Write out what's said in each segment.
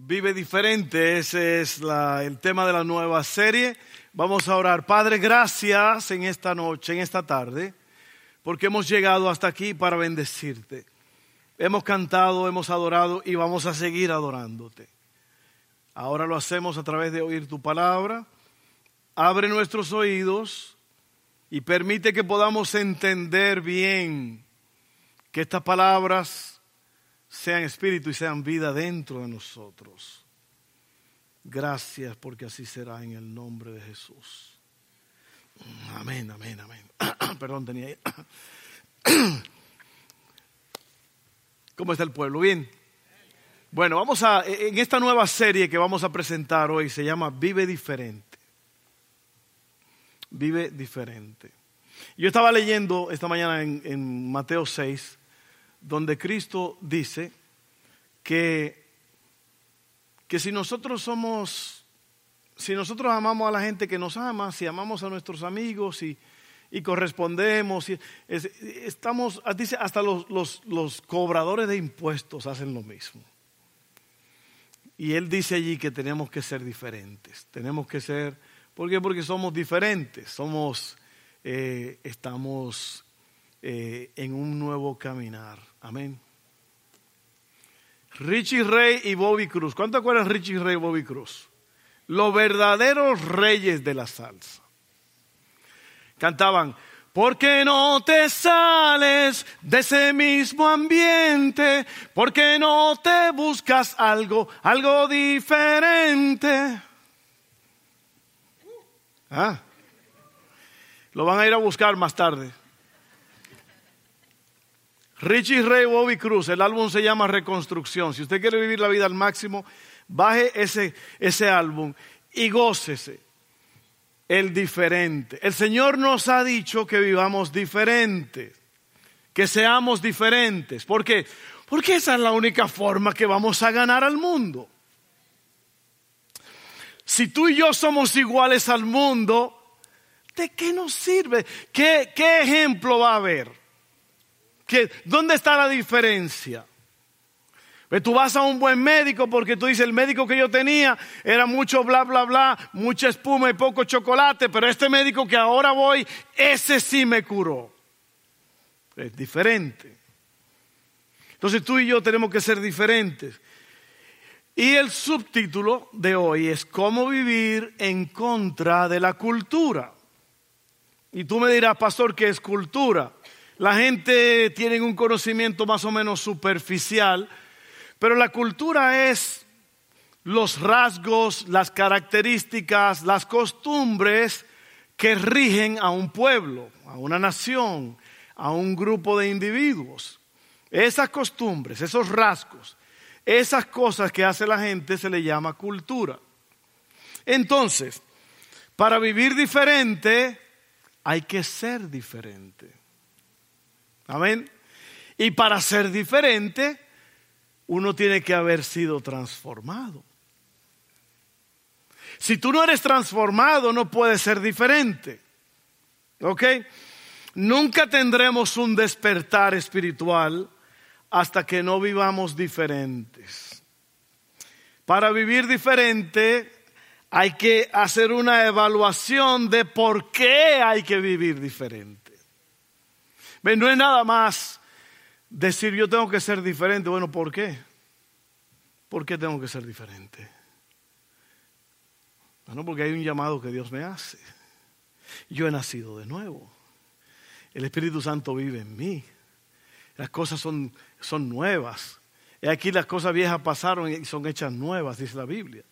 Vive diferente, ese es el tema de la nueva serie. Vamos a orar. Padre, gracias en esta noche, en esta tarde, porque hemos llegado hasta aquí para bendecirte. Hemos cantado, hemos adorado y vamos a seguir adorándote. Ahora lo hacemos a través de oír tu palabra. Abre nuestros oídos y permite que podamos entender bien que estas palabras sean espíritu y sean vida dentro de nosotros. Gracias porque así será en el nombre de Jesús. Amén, amén, amén. Perdón, tenía ahí. ¿Cómo está el pueblo? Bien. Bueno, vamos a, en esta nueva serie que vamos a presentar hoy se llama Vive diferente. Vive diferente. Yo estaba leyendo esta mañana en, en Mateo 6 donde Cristo dice que, que si nosotros somos, si nosotros amamos a la gente que nos ama, si amamos a nuestros amigos y, y correspondemos, y estamos, dice, hasta los, los, los cobradores de impuestos hacen lo mismo. Y él dice allí que tenemos que ser diferentes, tenemos que ser, ¿por qué? Porque somos diferentes, somos, eh, estamos eh, en un nuevo caminar. Amén. Richie Rey y Bobby Cruz. ¿Cuánto acuerdan Richie Rey y Bobby Cruz? Los verdaderos reyes de la salsa. Cantaban, ¿por qué no te sales de ese mismo ambiente? ¿Por qué no te buscas algo, algo diferente? Ah, lo van a ir a buscar más tarde. Richie Ray Bobby Cruz, el álbum se llama Reconstrucción. Si usted quiere vivir la vida al máximo, baje ese, ese álbum y gócese. El diferente. El Señor nos ha dicho que vivamos diferentes, que seamos diferentes. ¿Por qué? Porque esa es la única forma que vamos a ganar al mundo. Si tú y yo somos iguales al mundo, ¿de qué nos sirve? ¿Qué, qué ejemplo va a haber? ¿Dónde está la diferencia? Pues tú vas a un buen médico porque tú dices, el médico que yo tenía era mucho bla, bla, bla, mucha espuma y poco chocolate, pero este médico que ahora voy, ese sí me curó. Es diferente. Entonces tú y yo tenemos que ser diferentes. Y el subtítulo de hoy es cómo vivir en contra de la cultura. Y tú me dirás, pastor, ¿qué es cultura? La gente tiene un conocimiento más o menos superficial, pero la cultura es los rasgos, las características, las costumbres que rigen a un pueblo, a una nación, a un grupo de individuos. Esas costumbres, esos rasgos, esas cosas que hace la gente se le llama cultura. Entonces, para vivir diferente hay que ser diferente. Amén. Y para ser diferente, uno tiene que haber sido transformado. Si tú no eres transformado, no puedes ser diferente. ¿Ok? Nunca tendremos un despertar espiritual hasta que no vivamos diferentes. Para vivir diferente hay que hacer una evaluación de por qué hay que vivir diferente. No es nada más decir yo tengo que ser diferente. Bueno, ¿por qué? ¿Por qué tengo que ser diferente? Bueno, porque hay un llamado que Dios me hace. Yo he nacido de nuevo. El Espíritu Santo vive en mí. Las cosas son, son nuevas. Y aquí las cosas viejas pasaron y son hechas nuevas, dice la Biblia.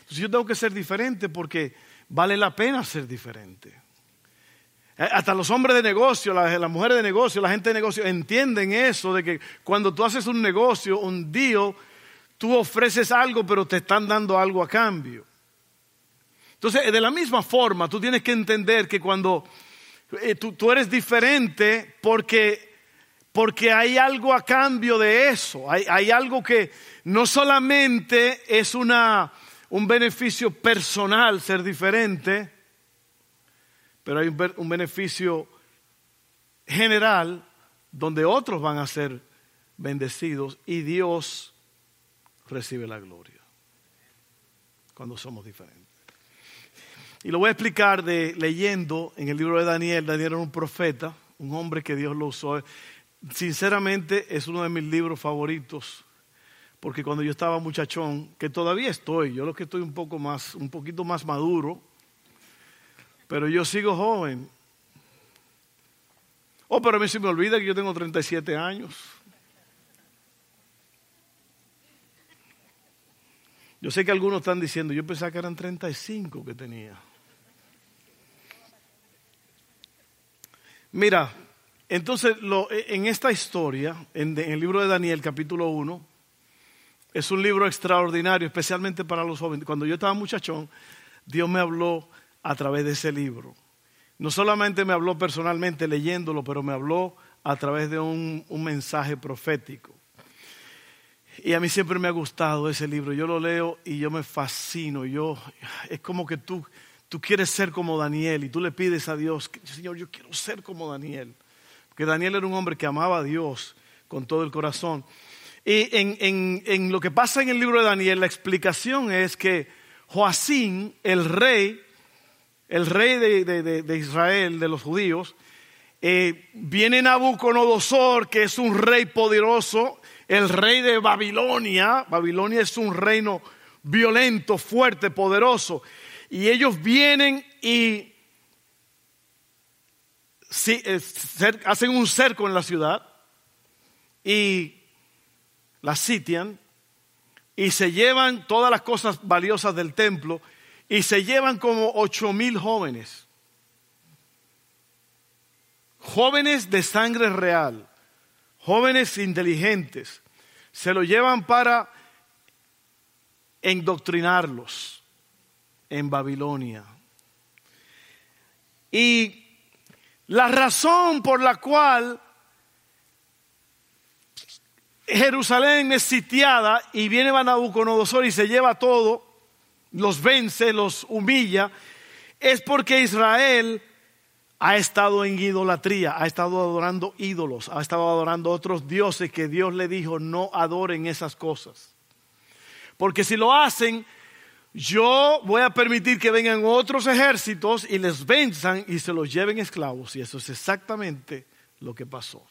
Entonces yo tengo que ser diferente porque vale la pena ser diferente. Eh, hasta los hombres de negocio, las, mujeres de negocio, la gente de negocio entienden eso de que cuando tú haces un negocio, un deal, tú ofreces algo, pero te están dando algo a cambio. Entonces, de la misma forma, tú tienes que entender que cuando eh, tú, eres diferente porque, porque hay algo a cambio de eso, hay, hay algo que no solamente es una, un beneficio personal ser diferente, pero hay un beneficio general donde otros van a ser bendecidos y Dios recibe la gloria. cuando somos diferentes. Y lo voy a explicar de leyendo en el libro de Daniel. Daniel era un profeta, un hombre que Dios lo usó. Sinceramente es uno de mis libros favoritos, porque cuando yo estaba muchachón, que todavía estoy, yo lo que estoy un poco más, un poquito más maduro, pero yo sigo joven. Oh, pero a mí se me olvida que yo tengo 37 años. Yo sé que algunos están diciendo, yo pensaba que eran 35 que tenía. Mira, entonces en esta historia, en, en el libro de Daniel capítulo 1, es un libro extraordinario, especialmente para los jóvenes. Cuando yo estaba muchachón, Dios me habló a través de ese libro. No solamente me habló personalmente leyéndolo, pero me habló a través de un, un mensaje profético. Y a mí siempre me ha gustado ese libro. Yo lo leo y yo me fascino. Yo, es como que tú, tú quieres ser como Daniel y tú le pides a Dios, Señor, yo quiero ser como Daniel. Porque Daniel era un hombre que amaba a Dios con todo el corazón. Y en, en, en lo que pasa en el libro de Daniel, la explicación es que Joacín, el rey, el rey de, de, de Israel, de los judíos, eh, viene Nabucodonosor, que es un rey poderoso, el rey de Babilonia. Babilonia es un reino violento, fuerte, poderoso. Y ellos vienen y eh, hacen un cerco en la ciudad y la sitian y se llevan todas las cosas valiosas del templo y se llevan como ocho mil jóvenes. Jóvenes de sangre real jóvenes inteligentes, se lo llevan para endoctrinarlos en Babilonia. Y la razón por la cual Jerusalén es sitiada y viene Nabucodonosor y se lleva todo, los vence, los humilla, es porque Israel ha estado en idolatría, ha estado adorando ídolos, ha estado adorando otros dioses que Dios le dijo no adoren esas cosas. Porque si lo hacen, yo voy a permitir que vengan otros ejércitos y les venzan y se los lleven esclavos. Y eso es exactamente lo que pasó.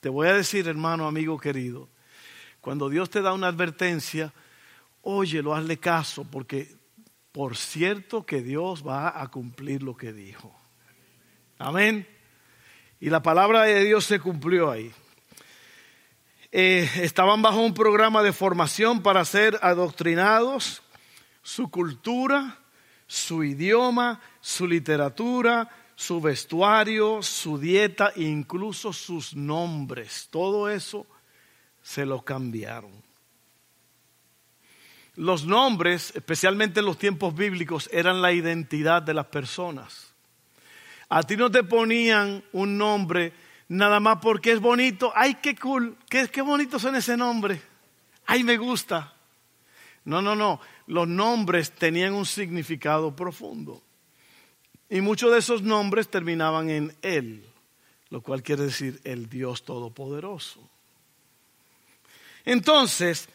Te voy a decir, hermano, amigo querido, cuando Dios te da una advertencia, óyelo, hazle caso, porque por cierto que Dios va a cumplir lo que dijo. Amén. Y la palabra de Dios se cumplió ahí. Eh, estaban bajo un programa de formación para ser adoctrinados, su cultura, su idioma, su literatura, su vestuario, su dieta, incluso sus nombres. Todo eso se lo cambiaron. Los nombres, especialmente en los tiempos bíblicos, eran la identidad de las personas. A ti no te ponían un nombre nada más porque es bonito. Ay, qué cool, qué, qué bonito son ese nombre. Ay, me gusta. No, no, no. Los nombres tenían un significado profundo. Y muchos de esos nombres terminaban en Él, lo cual quiere decir el Dios Todopoderoso. Entonces,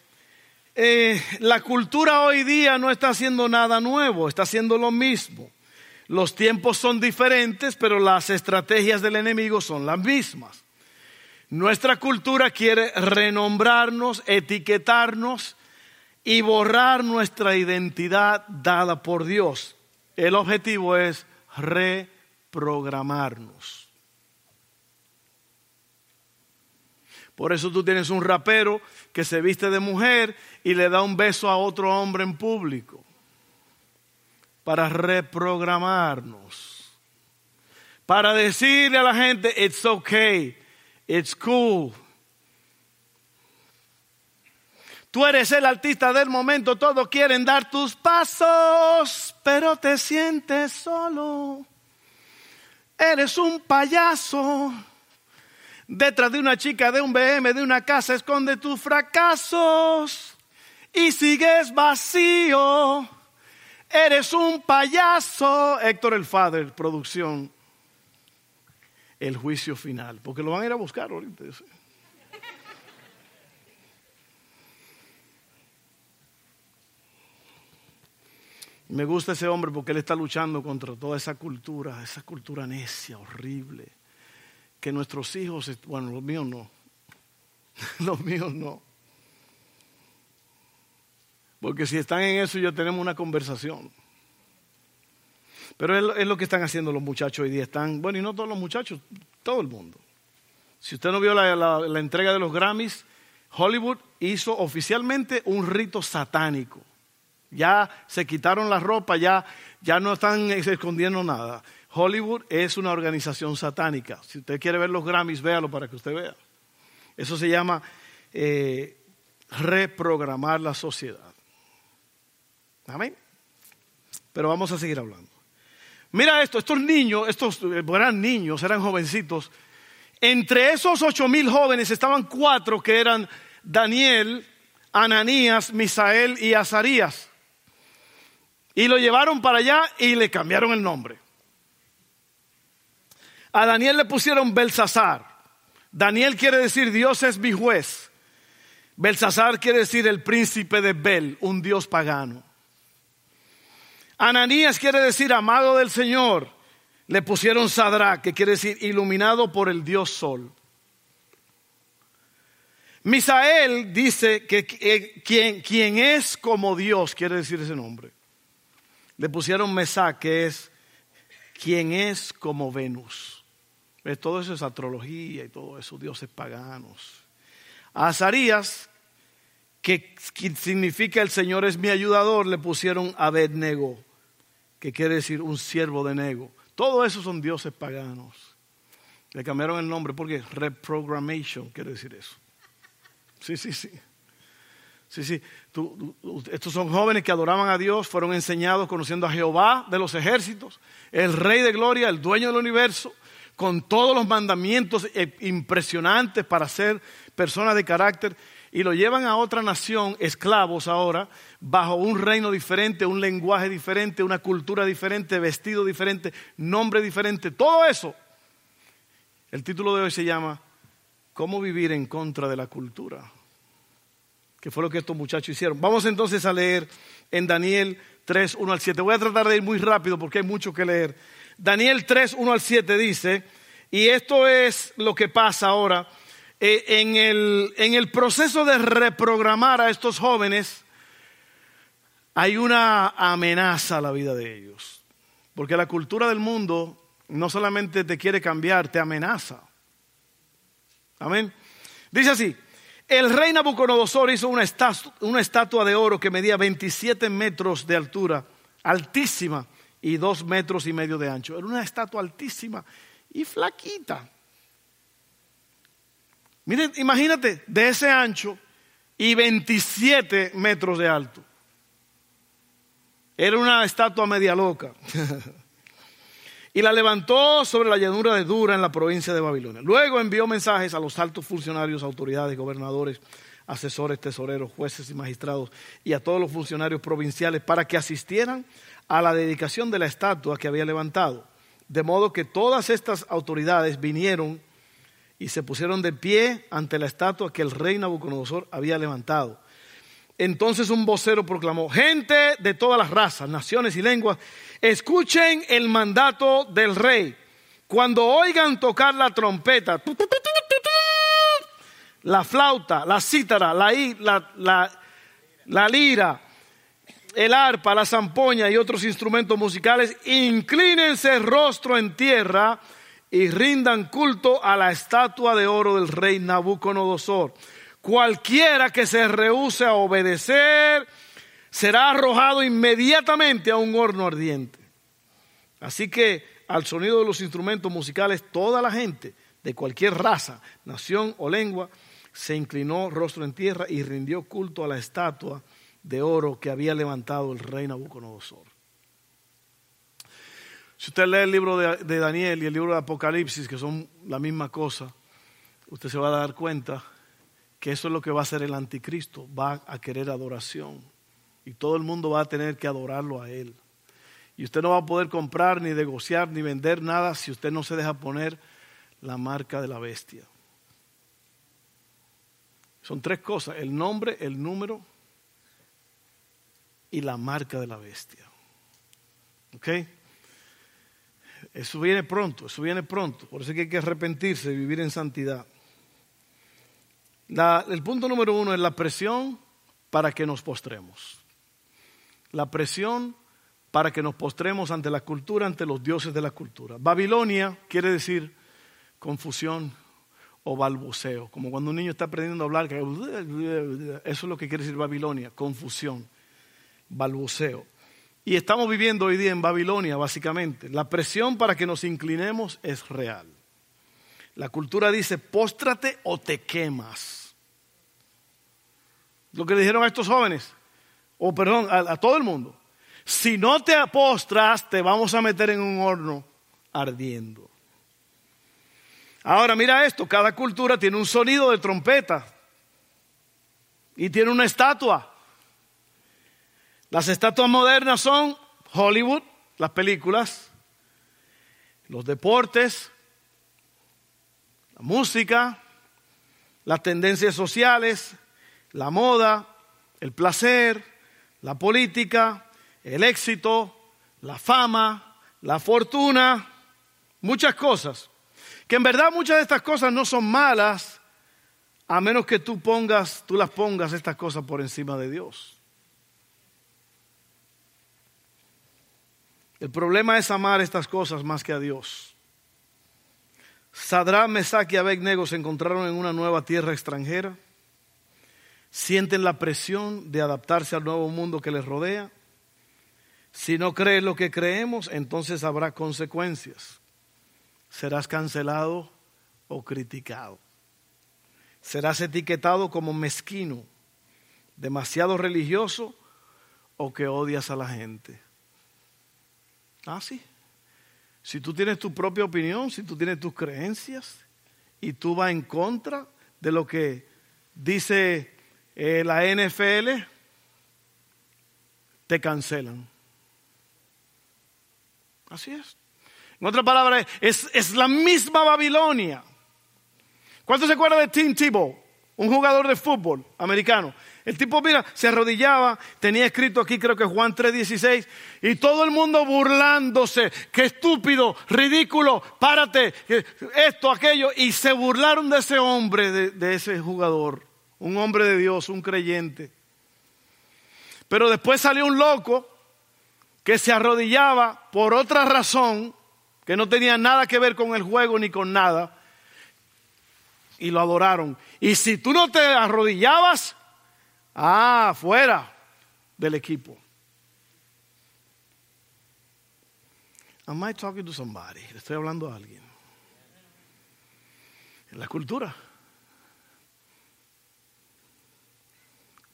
eh, la cultura hoy día no está haciendo nada nuevo, está haciendo lo mismo. Los tiempos son diferentes, pero las estrategias del enemigo son las mismas. Nuestra cultura quiere renombrarnos, etiquetarnos y borrar nuestra identidad dada por Dios. El objetivo es reprogramarnos. Por eso tú tienes un rapero que se viste de mujer y le da un beso a otro hombre en público para reprogramarnos, para decirle a la gente, it's okay, it's cool. Tú eres el artista del momento, todos quieren dar tus pasos, pero te sientes solo. Eres un payaso. Detrás de una chica, de un BM, de una casa, esconde tus fracasos y sigues vacío. Eres un payaso. Héctor el Father, producción. El juicio final. Porque lo van a ir a buscar ahorita. Me gusta ese hombre porque él está luchando contra toda esa cultura, esa cultura necia, horrible, que nuestros hijos, bueno, los míos no, los míos no. Porque si están en eso ya tenemos una conversación. Pero es, lo que están haciendo los muchachos hoy día. Están, bueno, y no todos los muchachos, todo el mundo. Si usted no vio la, entrega de los Grammys, Hollywood hizo oficialmente un rito satánico. Ya se quitaron la ropa, ya, ya no están escondiendo nada. Hollywood es una organización satánica. Si usted quiere ver los Grammys, véalo para que usted vea. Eso se llama eh, reprogramar la sociedad. Amén. Pero vamos a seguir hablando. Mira esto, estos niños, estos eh, eran niños, eran jovencitos. Entre esos ocho mil jóvenes estaban cuatro que eran Daniel, Ananías, Misael y Azarías. Y lo llevaron para allá y le cambiaron el nombre. A Daniel le pusieron Belsasar. Daniel quiere decir Dios es mi juez. Belsasar quiere decir el príncipe de Bel, un dios pagano. Ananías quiere decir amado del Señor. Le pusieron Sadra, que quiere decir iluminado por el Dios Sol. Misael dice que, quien, quien, es como Dios, quiere decir ese nombre. Le pusieron Mesá, que es quien es como Venus. Todo eso es astrología y todo eso, dioses paganos. Azarías, que significa el Señor es mi ayudador, le pusieron Abednego que quiere decir un siervo de nego. Todo eso son dioses paganos. Le cambiaron el nombre porque reprogramation quiere decir eso. Sí, sí, sí. Sí, sí. estos son jóvenes que adoraban a Dios, fueron enseñados conociendo a Jehová de los ejércitos, el Rey de Gloria, el dueño del universo, con todos los mandamientos eh, impresionantes para ser personas de carácter y lo llevan a otra nación, esclavos ahora, bajo un reino diferente, un lenguaje diferente, una cultura diferente, vestido diferente, nombre diferente, todo eso. El título de hoy se llama ¿Cómo vivir en contra de la cultura? Que fue lo que estos muchachos hicieron. Vamos entonces a leer en Daniel 3, 1 al 7. Voy a tratar de ir muy rápido porque hay mucho que leer. Daniel 3, 1 al 7 dice, y esto es lo que pasa ahora eh, en, el, en el proceso de reprogramar a estos jóvenes, hay una amenaza a la vida de ellos. Porque la cultura del mundo no solamente te quiere cambiar, te amenaza. Amén. Dice así, el rey Nabucodonosor hizo una estatua, una estatua de oro que medía 27 metros de altura, altísima, y dos metros y medio de ancho. Era una estatua altísima y flaquita. Miren, imagínate, de ese ancho y 27 metros de alto. Era una estatua media loca. y la levantó sobre la llanura de Dura en la provincia de Babilonia. Luego envió mensajes a los altos funcionarios, autoridades, gobernadores, asesores, tesoreros, jueces y magistrados y a todos los funcionarios provinciales para que asistieran a la dedicación de la estatua que había levantado. De modo que todas estas autoridades vinieron y se pusieron de pie ante la estatua que el rey Nabucodonosor había levantado. Entonces un vocero proclamó, gente de todas las razas, naciones y lenguas, escuchen el mandato del rey. Cuando oigan tocar la trompeta, la flauta, la cítara, la, la, la lira, el arpa, la zampoña y otros instrumentos musicales, inclínense rostro en tierra y rindan culto a la estatua de oro del rey Nabucodonosor. Cualquiera que se rehúse a obedecer será arrojado inmediatamente a un horno ardiente. Así que al sonido de los instrumentos musicales, toda la gente de cualquier raza, nación o lengua se inclinó rostro en tierra y rindió culto a la estatua de oro que había levantado el rey Nabucodonosor. Si usted lee el libro de, Daniel y el libro de Apocalipsis, que son la misma cosa, usted se va a dar cuenta que eso es lo que va a hacer el anticristo, va a querer adoración. Y todo el mundo va a tener que adorarlo a él. Y usted no va a poder comprar, ni negociar, ni vender nada si usted no se deja poner la marca de la bestia. Son tres cosas, el nombre, el número y la marca de la bestia. ¿Ok? Eso viene pronto, eso viene pronto. Por eso es que hay que arrepentirse y vivir en santidad. el punto número uno es la presión para que nos postremos. La presión para que nos postremos ante la cultura, ante los dioses de la cultura. Babilonia quiere decir confusión o balbuceo, como cuando un niño está aprendiendo a hablar, eso es lo que quiere decir Babilonia, confusión, balbuceo. Y estamos viviendo hoy día en Babilonia, básicamente. La presión para que nos inclinemos es real. La cultura dice, póstrate o te quemas. Lo que le dijeron a estos jóvenes, o perdón, a, a todo el mundo. Si no te apostras, te vamos a meter en un horno ardiendo. Ahora mira esto, cada cultura tiene un sonido de trompeta y tiene una estatua. Las estatuas modernas son Hollywood, las películas, los deportes, la música, las tendencias sociales, la moda, el placer, la política, el éxito, la fama, la fortuna, muchas cosas. Que en verdad muchas de estas cosas no son malas, a menos que tú pongas, tú las pongas estas cosas por encima de Dios. El problema es amar estas cosas más que a Dios. Sadrán, Mesach y Abednego se encontraron en una nueva tierra extranjera. Sienten la presión de adaptarse al nuevo mundo que les rodea. Si no crees lo que creemos, entonces habrá consecuencias. Serás cancelado o criticado. Serás etiquetado como mezquino, demasiado religioso o que odias a la gente. Ah, sí. Si tú tienes tu propia opinión, si tú tienes tus creencias y tú vas en contra de lo que dice eh, la NFL, te cancelan. Así es. En otras palabras, es, es la misma Babilonia. ¿Cuántos se acuerdan de Tim Tebow? Un jugador de fútbol americano el tipo, mira, se arrodillaba, tenía escrito aquí creo que Juan 3:16, y todo el mundo burlándose, qué estúpido, ridículo, párate, esto, aquello, y se burlaron de ese hombre, de, de ese jugador, un hombre de Dios, un creyente. Pero después salió un loco que se arrodillaba por otra razón, que no tenía nada que ver con el juego ni con nada, y lo adoraron. Y si tú no te arrodillabas, Ah, fuera del equipo. Am I talking to somebody? Estoy hablando a alguien. En la cultura.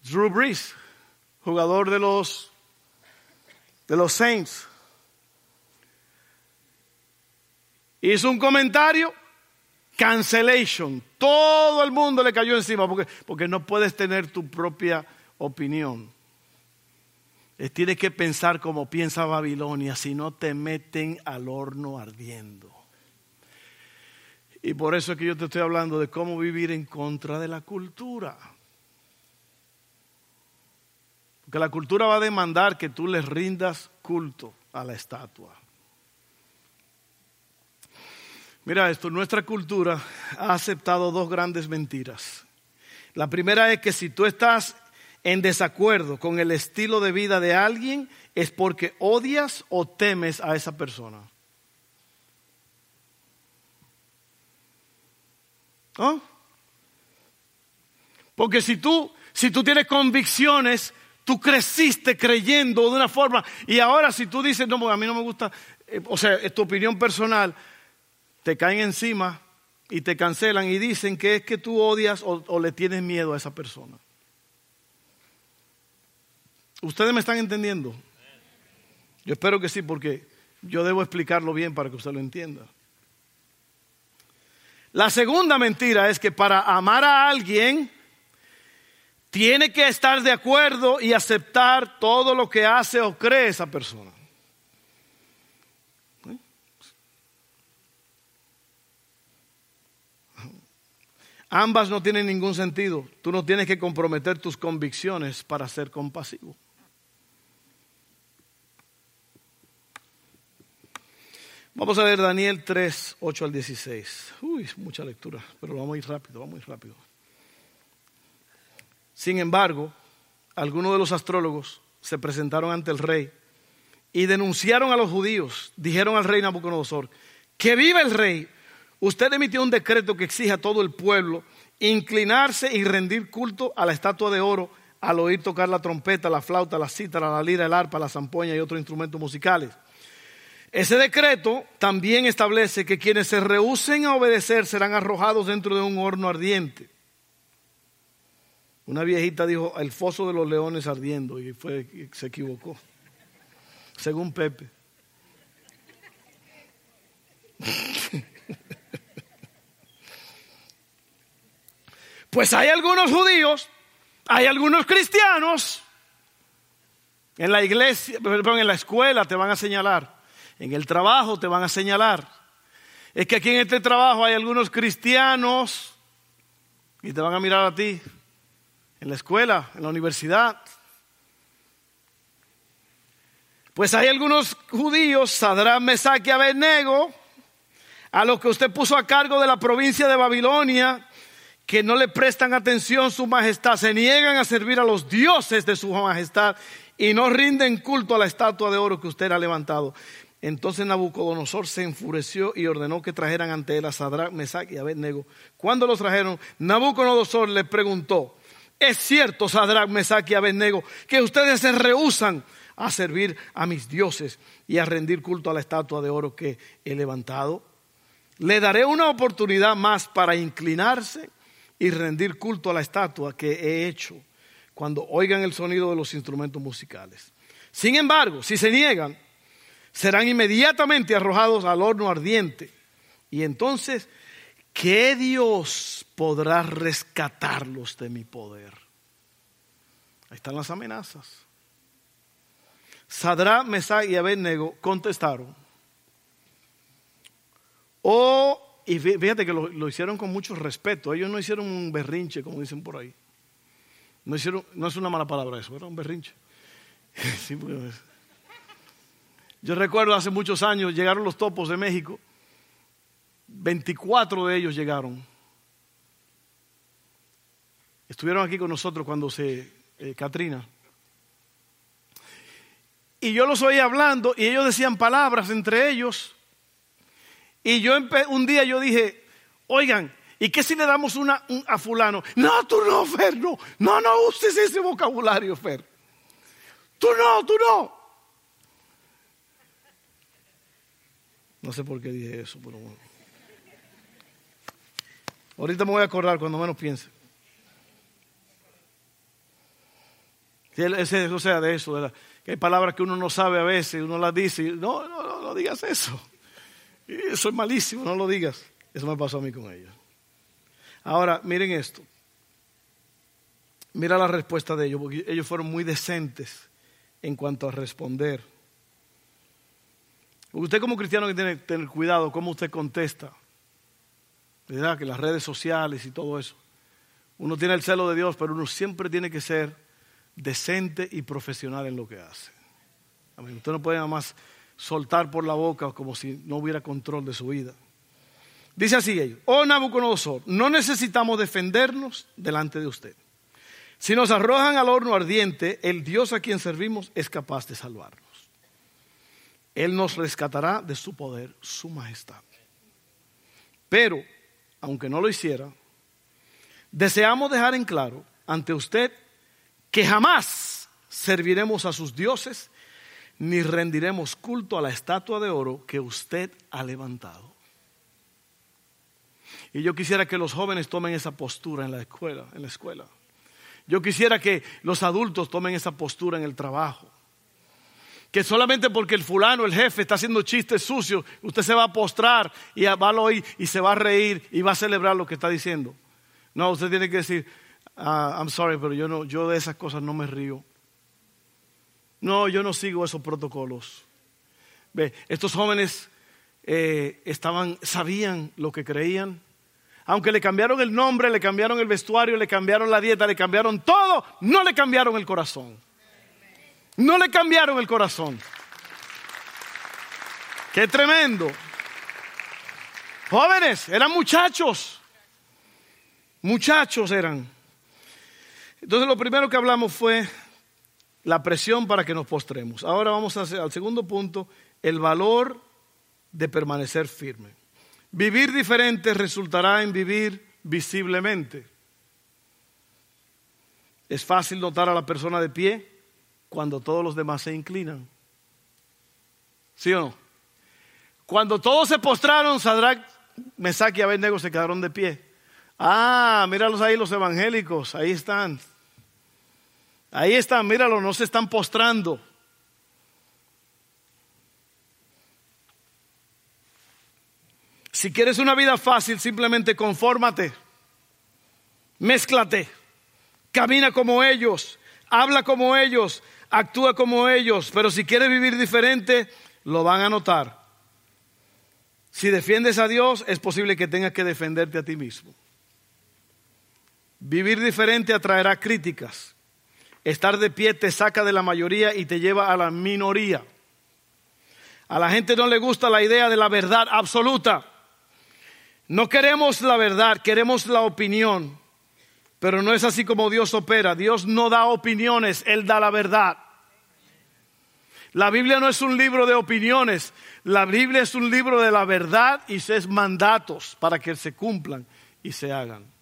Drew Brees, jugador de los de los Saints, hizo un comentario Cancellation. Todo el mundo le cayó encima porque, porque no puedes tener tu propia opinión. Tienes que pensar como piensa Babilonia, si no te meten al horno ardiendo. Y por eso es que yo te estoy hablando de cómo vivir en contra de la cultura. Porque la cultura va a demandar que tú le rindas culto a la estatua. Mira esto, nuestra cultura ha aceptado dos grandes mentiras. La primera es que si tú estás en desacuerdo con el estilo de vida de alguien, es porque odias o temes a esa persona. ¿Oh? Porque si tú, si tú tienes convicciones, tú creciste creyendo de una forma, y ahora si tú dices, no, a mí no me gusta, eh, o sea, es tu opinión personal, te caen encima y te cancelan y dicen que es que tú odias o, le tienes miedo a esa persona. ¿Ustedes me están entendiendo? Yo espero que sí, porque yo debo explicarlo bien para que usted lo entienda. La segunda mentira es que para amar a alguien tiene que estar de acuerdo y aceptar todo lo que hace o cree esa persona. Ambas no tienen ningún sentido. Tú no tienes que comprometer tus convicciones para ser compasivo. Vamos a ver Daniel 3, 8 al 16. Uy, mucha lectura, pero vamos a ir rápido, vamos a ir rápido. Sin embargo, algunos de los astrólogos se presentaron ante el rey y denunciaron a los judíos. Dijeron al rey Nabucodonosor, que viva el rey. Usted emitió un decreto que exige a todo el pueblo inclinarse y rendir culto a la estatua de oro al oír tocar la trompeta, la flauta, la cítara, la lira, el arpa, la zampoña y otros instrumentos musicales. Ese decreto también establece que quienes se rehúsen a obedecer serán arrojados dentro de un horno ardiente. Una viejita dijo, el foso de los leones ardiendo, y fue, se equivocó, según Pepe. Pues hay algunos judíos, hay algunos cristianos, en la iglesia, perdón, en la escuela te van a señalar en el trabajo te van a señalar. Es que aquí en este trabajo hay algunos cristianos y te van a mirar a ti. En la escuela, en la universidad. Pues hay algunos judíos, Sadrán, Mesach y Abednego, a los que usted puso a cargo de la provincia de Babilonia, que no le prestan atención su majestad, se niegan a servir a los dioses de su majestad y no rinden culto a la estatua de oro que usted ha levantado. Entonces Nabucodonosor se enfureció y ordenó que trajeran ante él a Sadrach, Mesach y Abednego. Cuando los trajeron, Nabucodonosor le preguntó, ¿es cierto, Sadrach, Mesach y Abednego, que ustedes se rehusan a servir a mis dioses y a rendir culto a la estatua de oro que he levantado? Le daré una oportunidad más para inclinarse y rendir culto a la estatua que he hecho cuando oigan el sonido de los instrumentos musicales. Sin embargo, si se niegan, serán inmediatamente arrojados al horno ardiente. Y entonces, ¿qué Dios podrá rescatarlos de mi poder? Ahí están las amenazas. Sadra, Mesá y Abednego contestaron. Oh, y fíjate que lo, hicieron con mucho respeto. Ellos no hicieron un berrinche, como dicen por ahí. No, es una mala palabra eso, era un berrinche. yo recuerdo hace muchos años llegaron los topos de México. 24 de ellos llegaron. Estuvieron aquí con nosotros cuando se eh, Katrina. Y yo los oía hablando y ellos decían palabras entre ellos. Y yo un día yo dije, oigan, ¿y qué si le damos una a fulano? No, tú no, Fer, no. No, no uses ese vocabulario, Fer. Tú no, tú no. No sé por qué dije eso, pero bueno. Ahorita me voy a acordar cuando menos piense. o sea, de eso, que hay palabras que uno no sabe a veces, uno las dice, no, no, no, no digas eso. Es malísimo, no lo digas. Eso me pasó a mí con ellos. Ahora, miren esto. Mira la respuesta de ellos, porque ellos fueron muy decentes en cuanto a responder. Usted como cristiano tiene que tener cuidado cómo usted contesta. ¿Verdad? Que las redes sociales y todo eso. Uno tiene el celo de Dios, pero uno siempre tiene que ser decente y profesional en lo que hace. Usted no puede nada más soltar por la boca como si no hubiera control de su vida. Dice así ellos, oh Nabucodonosor, no necesitamos defendernos delante de usted. Si nos arrojan al horno ardiente, el Dios a quien servimos es capaz de salvarnos. Él nos rescatará de su poder, su majestad. Pero, aunque no lo hiciera, deseamos dejar en claro ante usted que jamás serviremos a sus dioses ni rendiremos culto a la estatua de oro que usted ha levantado. Y yo quisiera que los jóvenes tomen esa postura en la escuela, en la escuela. Yo quisiera que los adultos tomen esa postura en el trabajo que solamente porque el fulano, el jefe, está haciendo chistes sucios, usted se va a postrar y va a oír y se va a reír y va a celebrar lo que está diciendo. No, usted tiene que decir, ah, I'm sorry, pero yo, no, yo de esas cosas no me río. No, yo no sigo esos protocolos. Ve, estos jóvenes eh, estaban, sabían lo que creían. Aunque le cambiaron el nombre, le cambiaron el vestuario, le cambiaron la dieta, le cambiaron todo, no le cambiaron el corazón. No le cambiaron el corazón. Qué tremendo. Jóvenes, eran muchachos. Muchachos eran. Entonces lo primero que hablamos fue la presión para que nos postremos. Ahora vamos al segundo punto, el valor de permanecer firme. Vivir diferente resultará en vivir visiblemente. Es fácil notar a la persona de pie cuando todos los demás se inclinan. ¿Sí o no? Cuando todos se postraron, Sadrach, Mesach y Abednego se quedaron de pie. Ah, míralos ahí los evangélicos, ahí están. Ahí están, míralos, no se están postrando. Si quieres una vida fácil, simplemente confórmate, mézclate, camina como ellos, habla como ellos, actúa como ellos, pero si quieres vivir diferente, lo van a notar. Si defiendes a Dios, es posible que tengas que defenderte a ti mismo. Vivir diferente atraerá críticas. Estar de pie te saca de la mayoría y te lleva a la minoría. A la gente no le gusta la idea de la verdad absoluta. No queremos la verdad, queremos la opinión. Pero no es así como Dios opera. Dios no da opiniones, Él da la verdad. La Biblia no es un libro de opiniones, la Biblia es un libro de la verdad y es mandatos para que se cumplan y se hagan.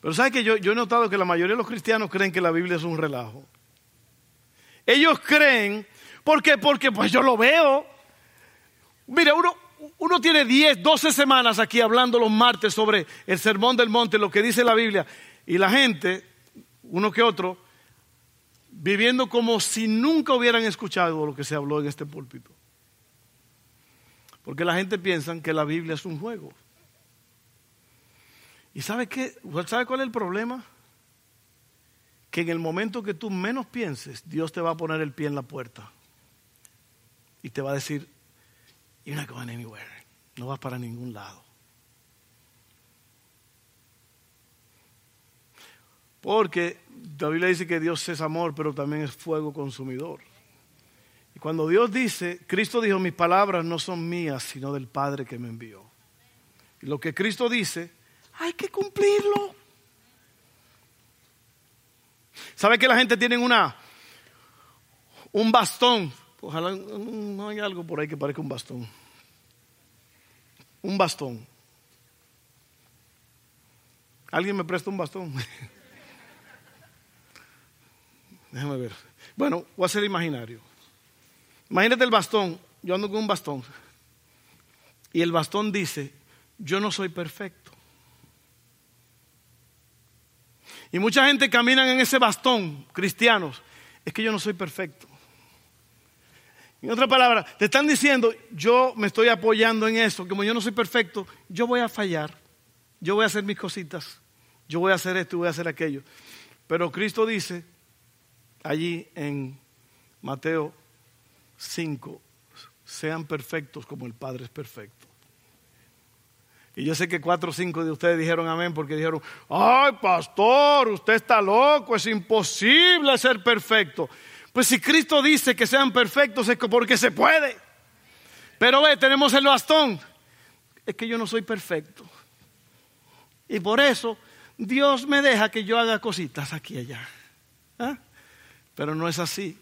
Pero ¿sabe que yo, yo he notado que la mayoría de los cristianos creen que la Biblia es un relajo? Ellos creen, ¿por qué? Porque pues yo lo veo. Mira, uno, uno tiene 10, 12 semanas aquí hablando los martes sobre el sermón del monte, lo que dice la Biblia, y la gente, uno que otro, viviendo como si nunca hubieran escuchado lo que se habló en este púlpito. Porque la gente piensa que la Biblia es un juego. ¿Y sabe qué? ¿Sabe cuál es el problema? Que en el momento que tú menos pienses, Dios te va a poner el pie en la puerta y te va a decir, You're not going anywhere. No vas para ningún lado. Porque la Biblia dice que Dios es amor, pero también es fuego consumidor. Y cuando Dios dice, Cristo dijo, mis palabras no son mías, sino del Padre que me envió. Y lo que Cristo dice, hay que cumplirlo. ¿Sabe que la gente tiene una un bastón Ojalá no haya algo por ahí que parezca un bastón. Un bastón. ¿Alguien me presta un bastón? Déjame ver. Bueno, voy a ser imaginario. Imagínate el bastón. Yo ando con un bastón. Y el bastón dice, yo no soy perfecto. Y mucha gente camina en ese bastón, cristianos. Es que yo no soy perfecto. En otra palabra, te están diciendo, yo me estoy apoyando en eso, como yo no soy perfecto, yo voy a fallar, yo voy a hacer mis cositas, yo voy a hacer esto y voy a hacer aquello. Pero Cristo dice allí en Mateo 5, sean perfectos como el Padre es perfecto. Y yo sé que cuatro o cinco de ustedes dijeron amén porque dijeron, ay pastor, usted está loco, es imposible ser perfecto. Pues si Cristo dice que sean perfectos es porque se puede. Pero ve, tenemos el bastón. Es que yo no soy perfecto. Y por eso Dios me deja que yo haga cositas aquí y allá. ¿Ah? Pero no es así.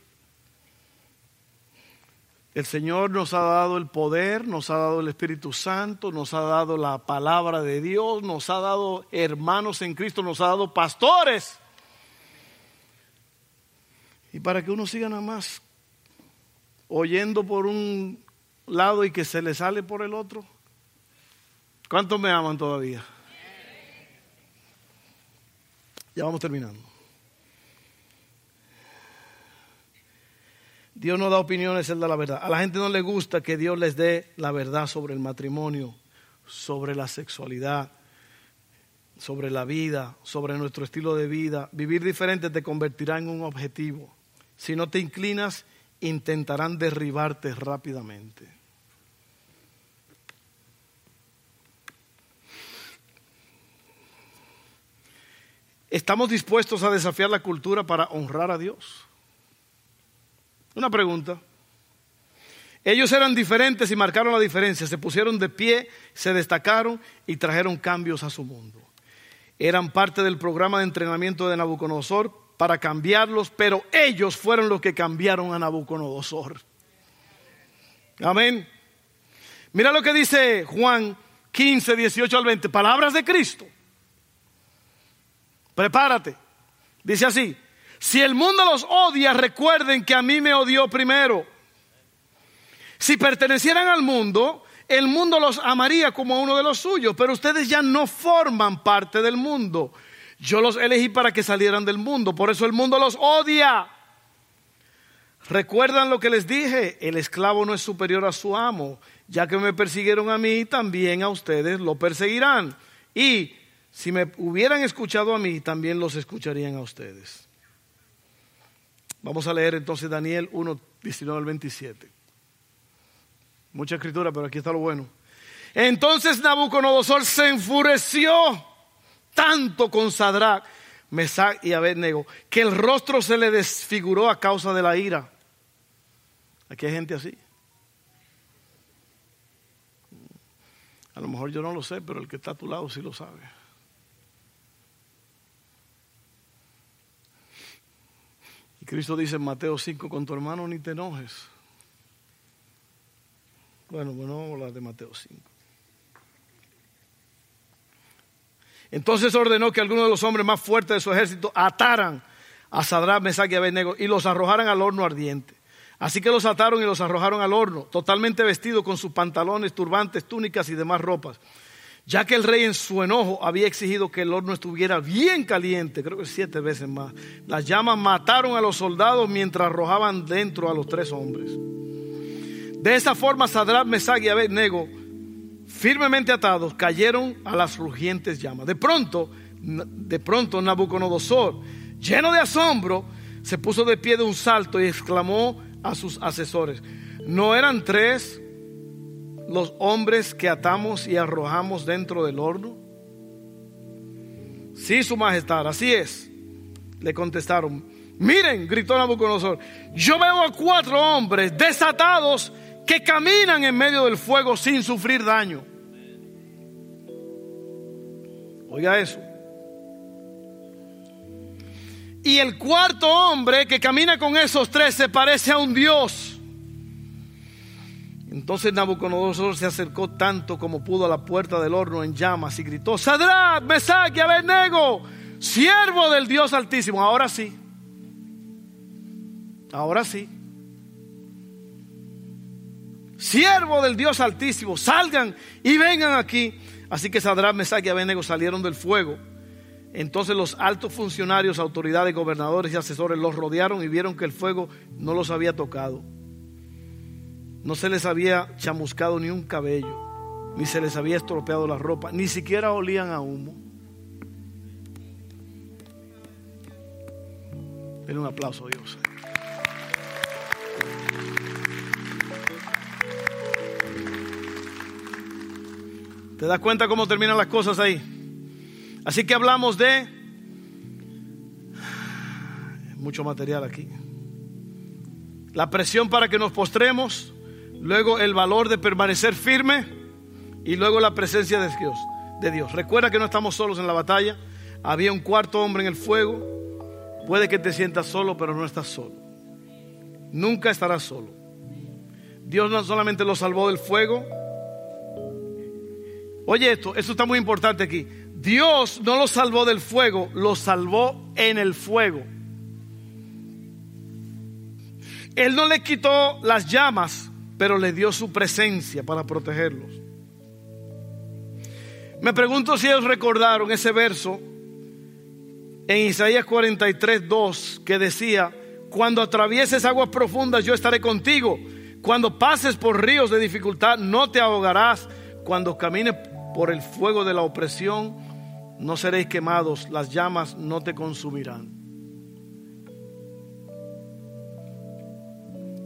El Señor nos ha dado el poder, nos ha dado el Espíritu Santo, nos ha dado la palabra de Dios, nos ha dado hermanos en Cristo, nos ha dado pastores y para que uno siga nada más oyendo por un lado y que se le sale por el otro. ¿Cuántos me aman todavía? Ya vamos terminando. Dios no da opiniones, Él da la verdad. A la gente no le gusta que Dios les dé la verdad sobre el matrimonio, sobre la sexualidad, sobre la vida, sobre nuestro estilo de vida. Vivir diferente te convertirá en un objetivo. Si no te inclinas, intentarán derribarte rápidamente. ¿Estamos dispuestos a desafiar la cultura para honrar a Dios? Una pregunta. Ellos eran diferentes y marcaron la diferencia. Se pusieron de pie, se destacaron y trajeron cambios a su mundo. Eran parte del programa de entrenamiento de Nabucodonosor para cambiarlos, pero ellos fueron los que cambiaron a Nabucodonosor. Amén. Mira lo que dice Juan 15, 18 al 20. Palabras de Cristo. Prepárate. Dice así. Si el mundo los odia, recuerden que a mí me odió primero. Si pertenecieran al mundo, el mundo los amaría como uno de los suyos, pero ustedes ya no forman parte del mundo. Yo los elegí para que salieran del mundo, por eso el mundo los odia. ¿Recuerdan lo que les dije? El esclavo no es superior a su amo. Ya que me persiguieron a mí, también a ustedes lo perseguirán. Y si me hubieran escuchado a mí, también los escucharían a ustedes. Vamos a leer entonces Daniel 1, 19 al 27. Mucha escritura, pero aquí está lo bueno. Entonces Nabucodonosor se enfureció tanto con Sadrach, Mesach y Abednego que el rostro se le desfiguró a causa de la ira. Aquí hay gente así. A lo mejor yo no lo sé, pero el que está a tu lado sí lo sabe. Cristo dice en Mateo 5, con tu hermano ni te enojes. Bueno, bueno, la de Mateo 5. Entonces ordenó que algunos de los hombres más fuertes de su ejército ataran a Sadrach, Mesach y Abednego y los arrojaran al horno ardiente. Así que los ataron y los arrojaron al horno, totalmente vestidos con sus pantalones, turbantes, túnicas y demás ropas. Ya que el rey en su enojo había exigido que el horno estuviera bien caliente, creo que siete veces más. Las llamas mataron a los soldados mientras arrojaban dentro a los tres hombres. De esa forma, Sadrach, Mesach y Abednego, firmemente atados, cayeron a las rugientes llamas. De pronto, de pronto Nabucodonosor, lleno de asombro, se puso de pie de un salto y exclamó a sus asesores, ¿no eran tres los hombres que atamos y arrojamos dentro del horno? Sí, su majestad, así es. Le contestaron, miren, gritó Nabucodonosor, yo veo a cuatro hombres desatados que caminan en medio del fuego sin sufrir daño. Oiga eso. Y el cuarto hombre que camina con esos tres se parece a un dios. Entonces Nabucodonosor se acercó tanto como pudo a la puerta del horno en llamas y gritó, Sadrach, Mesach y Abednego, siervo del Dios Altísimo. Ahora sí. Ahora sí. Siervo del Dios Altísimo, salgan y vengan aquí. Así que Sadrach, Mesach y Abednego salieron del fuego entonces los altos funcionarios, autoridades, gobernadores y asesores los rodearon y vieron que el fuego no los había tocado. No se les había chamuscado ni un cabello, ni se les había estropeado la ropa, ni siquiera olían a humo. Denle un aplauso a Dios. ¿Te das cuenta cómo terminan las cosas ahí? Así que hablamos de mucho material aquí. La presión para que nos postremos, luego el valor de permanecer firme y luego la presencia de Dios. De Dios. Recuerda que no estamos solos en la batalla. Había un cuarto hombre en el fuego. Puede que te sientas solo, pero no estás solo. Nunca estarás solo. Dios no solamente lo salvó del fuego. Oye esto, esto está muy importante aquí. Dios no lo salvó del fuego, lo salvó en el fuego. Él no le quitó las llamas, pero le dio su presencia para protegerlos. Me pregunto si ellos recordaron ese verso en Isaías 43, 2, que decía, cuando atravieses aguas profundas yo estaré contigo, cuando pases por ríos de dificultad no te ahogarás, cuando camines por el fuego de la opresión no seréis quemados, las llamas no te consumirán.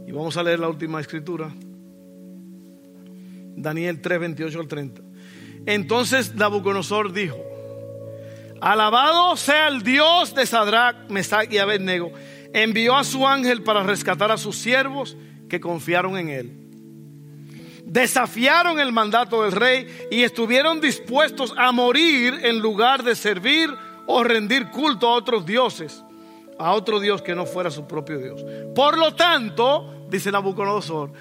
Y vamos a leer la última escritura. Daniel 3, 28 al 30. Entonces Nabucodonosor dijo, alabado sea el Dios de Sadrach, Mesach y Abednego. Envió a su ángel para rescatar a sus siervos que confiaron en él. desafiaron el mandato del rey y estuvieron dispuestos a morir en lugar de servir o rendir culto a otros dioses, a otro Dios que no fuera su propio Dios. Por lo tanto, dice Nabucodonosor,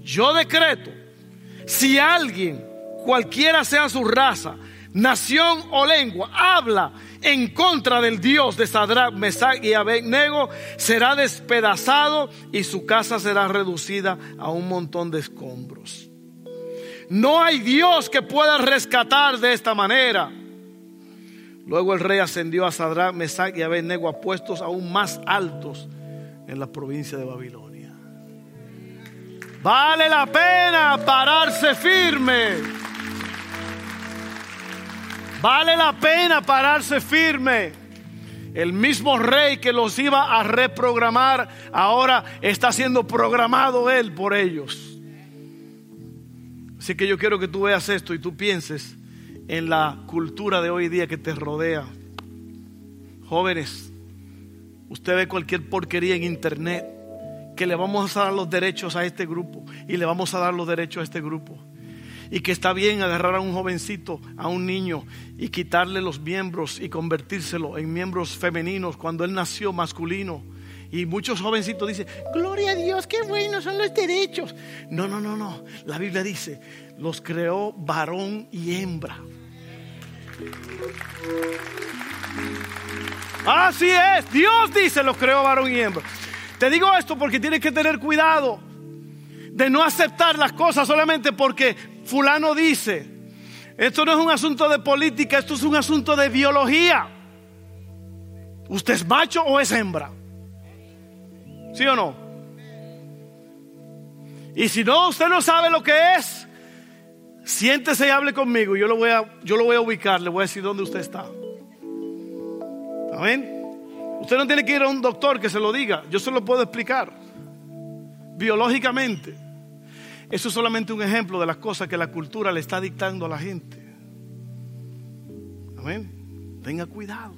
yo decreto, si alguien, cualquiera sea su raza, nación o lengua, habla en contra del Dios de Sadrach, Mesach y Abednego, será despedazado y su casa será reducida a un montón de escombros. No hay Dios que pueda rescatar de esta manera. Luego el rey ascendió a Sadrach, Mesach y Abednego a puestos aún más altos en la provincia de Babilonia. Vale la pena pararse firme. Vale la pena pararse firme. El mismo rey que los iba a reprogramar, ahora está siendo programado él por ellos. Así que yo quiero que tú veas esto y tú pienses en la cultura de hoy día que te rodea. Jóvenes, usted ve cualquier porquería en internet que le vamos a dar los derechos a este grupo y le vamos a dar los derechos a este grupo y que está bien agarrar a un jovencito, a un niño y quitarle los miembros y convertírselo en miembros femeninos cuando él nació masculino. Y muchos jovencitos dicen, gloria a Dios, qué buenos son los derechos. No, no, no, no. La Biblia dice, los creó varón y hembra. Así es, Dios dice, los creó varón y hembra. Te digo esto porque tienes que tener cuidado de no aceptar las cosas solamente porque fulano dice. Esto no es un asunto de política, esto es un asunto de biología. ¿Usted es macho o es hembra? ¿Sí o no? Y si no, usted no sabe lo que es, siéntese y hable conmigo. Yo lo voy a, yo lo voy a ubicar, le voy a decir dónde usted está. Amén. Usted no tiene que ir a un doctor que se lo diga, yo se lo puedo explicar biológicamente. Eso es solamente un ejemplo de las cosas que la cultura le está dictando a la gente. Amén. Tenga cuidado.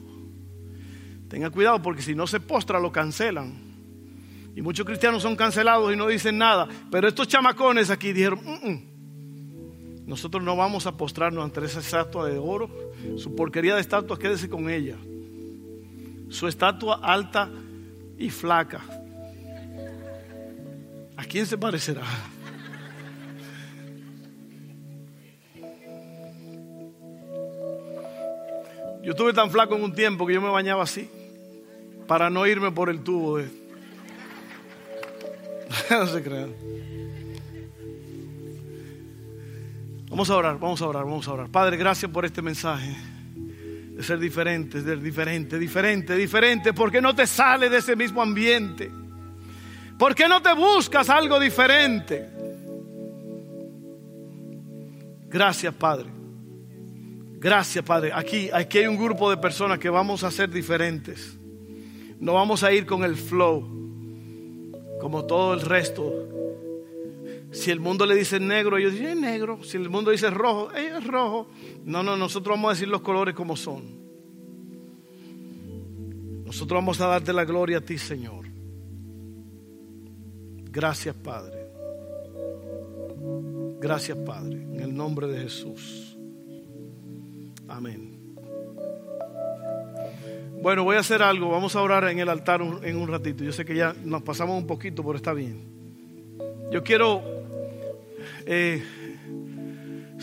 Tenga cuidado porque si no se postra lo cancelan. Y muchos cristianos son cancelados y no dicen nada. Pero estos chamacones aquí dijeron, mm, mm, nosotros no vamos a postrarnos ante esa estatua de oro. Su porquería de estatua, quédese con ella. Su estatua alta y flaca. ¿A quién se parecerá? Yo estuve tan flaco en un tiempo que yo me bañaba así, para no irme por el tubo. No se crean. Vamos a orar, vamos a orar, vamos a orar. Padre, gracias por este mensaje de ser diferente, de ser diferente, diferente, diferente. ¿Por qué no te sales de ese mismo ambiente? ¿Por qué no te buscas algo diferente? Gracias, Padre. Gracias, Padre. Aquí, aquí hay un grupo de personas que vamos a ser diferentes. No vamos a ir con el flow como todo el resto. Si el mundo le dice negro, ellos dicen negro. Si el mundo dice rojo, es rojo. No, no, nosotros vamos a decir los colores como son. Nosotros vamos a darte la gloria a ti, Señor. Gracias, Padre. Gracias, Padre. En el nombre de Jesús. Amén. Bueno, voy a hacer algo. Vamos a orar en el altar en un ratito. Yo sé que ya nos pasamos un poquito, pero está bien. Yo quiero, eh,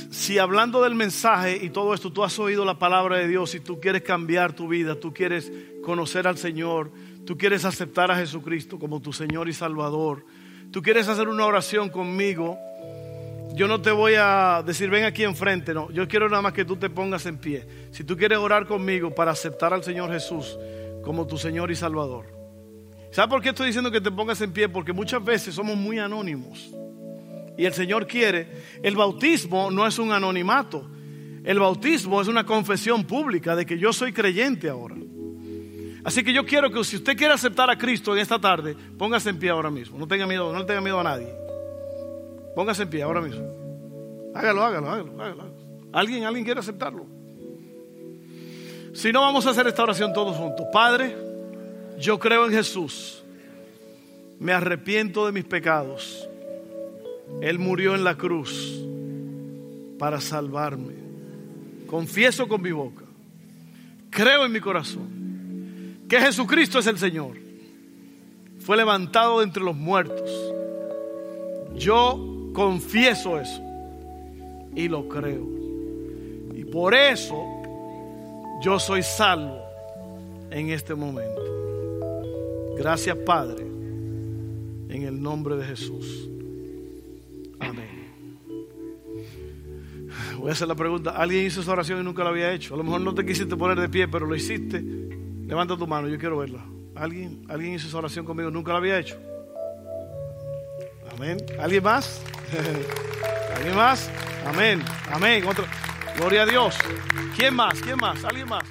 si hablando del mensaje y todo esto, tú has oído la palabra de Dios y tú quieres cambiar tu vida, tú quieres conocer al Señor, tú quieres aceptar a Jesucristo como tu Señor y Salvador, tú quieres hacer una oración conmigo yo no te voy a decir, ven aquí enfrente, no. Yo quiero nada más que tú te pongas en pie. Si tú quieres orar conmigo para aceptar al Señor Jesús como tu Señor y Salvador. ¿Sabes por qué estoy diciendo que te pongas en pie? Porque muchas veces somos muy anónimos. Y el Señor quiere, el bautismo no es un anonimato. El bautismo es una confesión pública de que yo soy creyente ahora. Así que yo quiero que si usted quiere aceptar a Cristo en esta tarde, póngase en pie ahora mismo. No tenga miedo, no le tenga miedo a nadie. Póngase en pie ahora mismo. Hágalo, hágalo, hágalo, hágalo. ¿Alguien, alguien quiere aceptarlo? Si no, vamos a hacer esta oración todos juntos. Padre, yo creo en Jesús. Me arrepiento de mis pecados. Él murió en la cruz para salvarme. Confieso con mi boca, creo en mi corazón que Jesucristo es el Señor. Fue levantado de entre los muertos. Yo confieso eso y lo creo. Y por eso yo soy salvo en este momento. Gracias Padre, en el nombre de Jesús. Voy a hacer la pregunta, ¿alguien hizo esa oración y nunca la había hecho? A lo mejor no te quisiste poner de pie, pero lo hiciste. Levanta tu mano, yo quiero verla. ¿Alguien, ¿Alguien hizo esa oración conmigo? ¿Nunca la había hecho? Amén. ¿Alguien más? ¿Alguien más? Amén. Amén. Gloria a Dios. ¿Quién más? ¿Quién más? ¿Alguien más?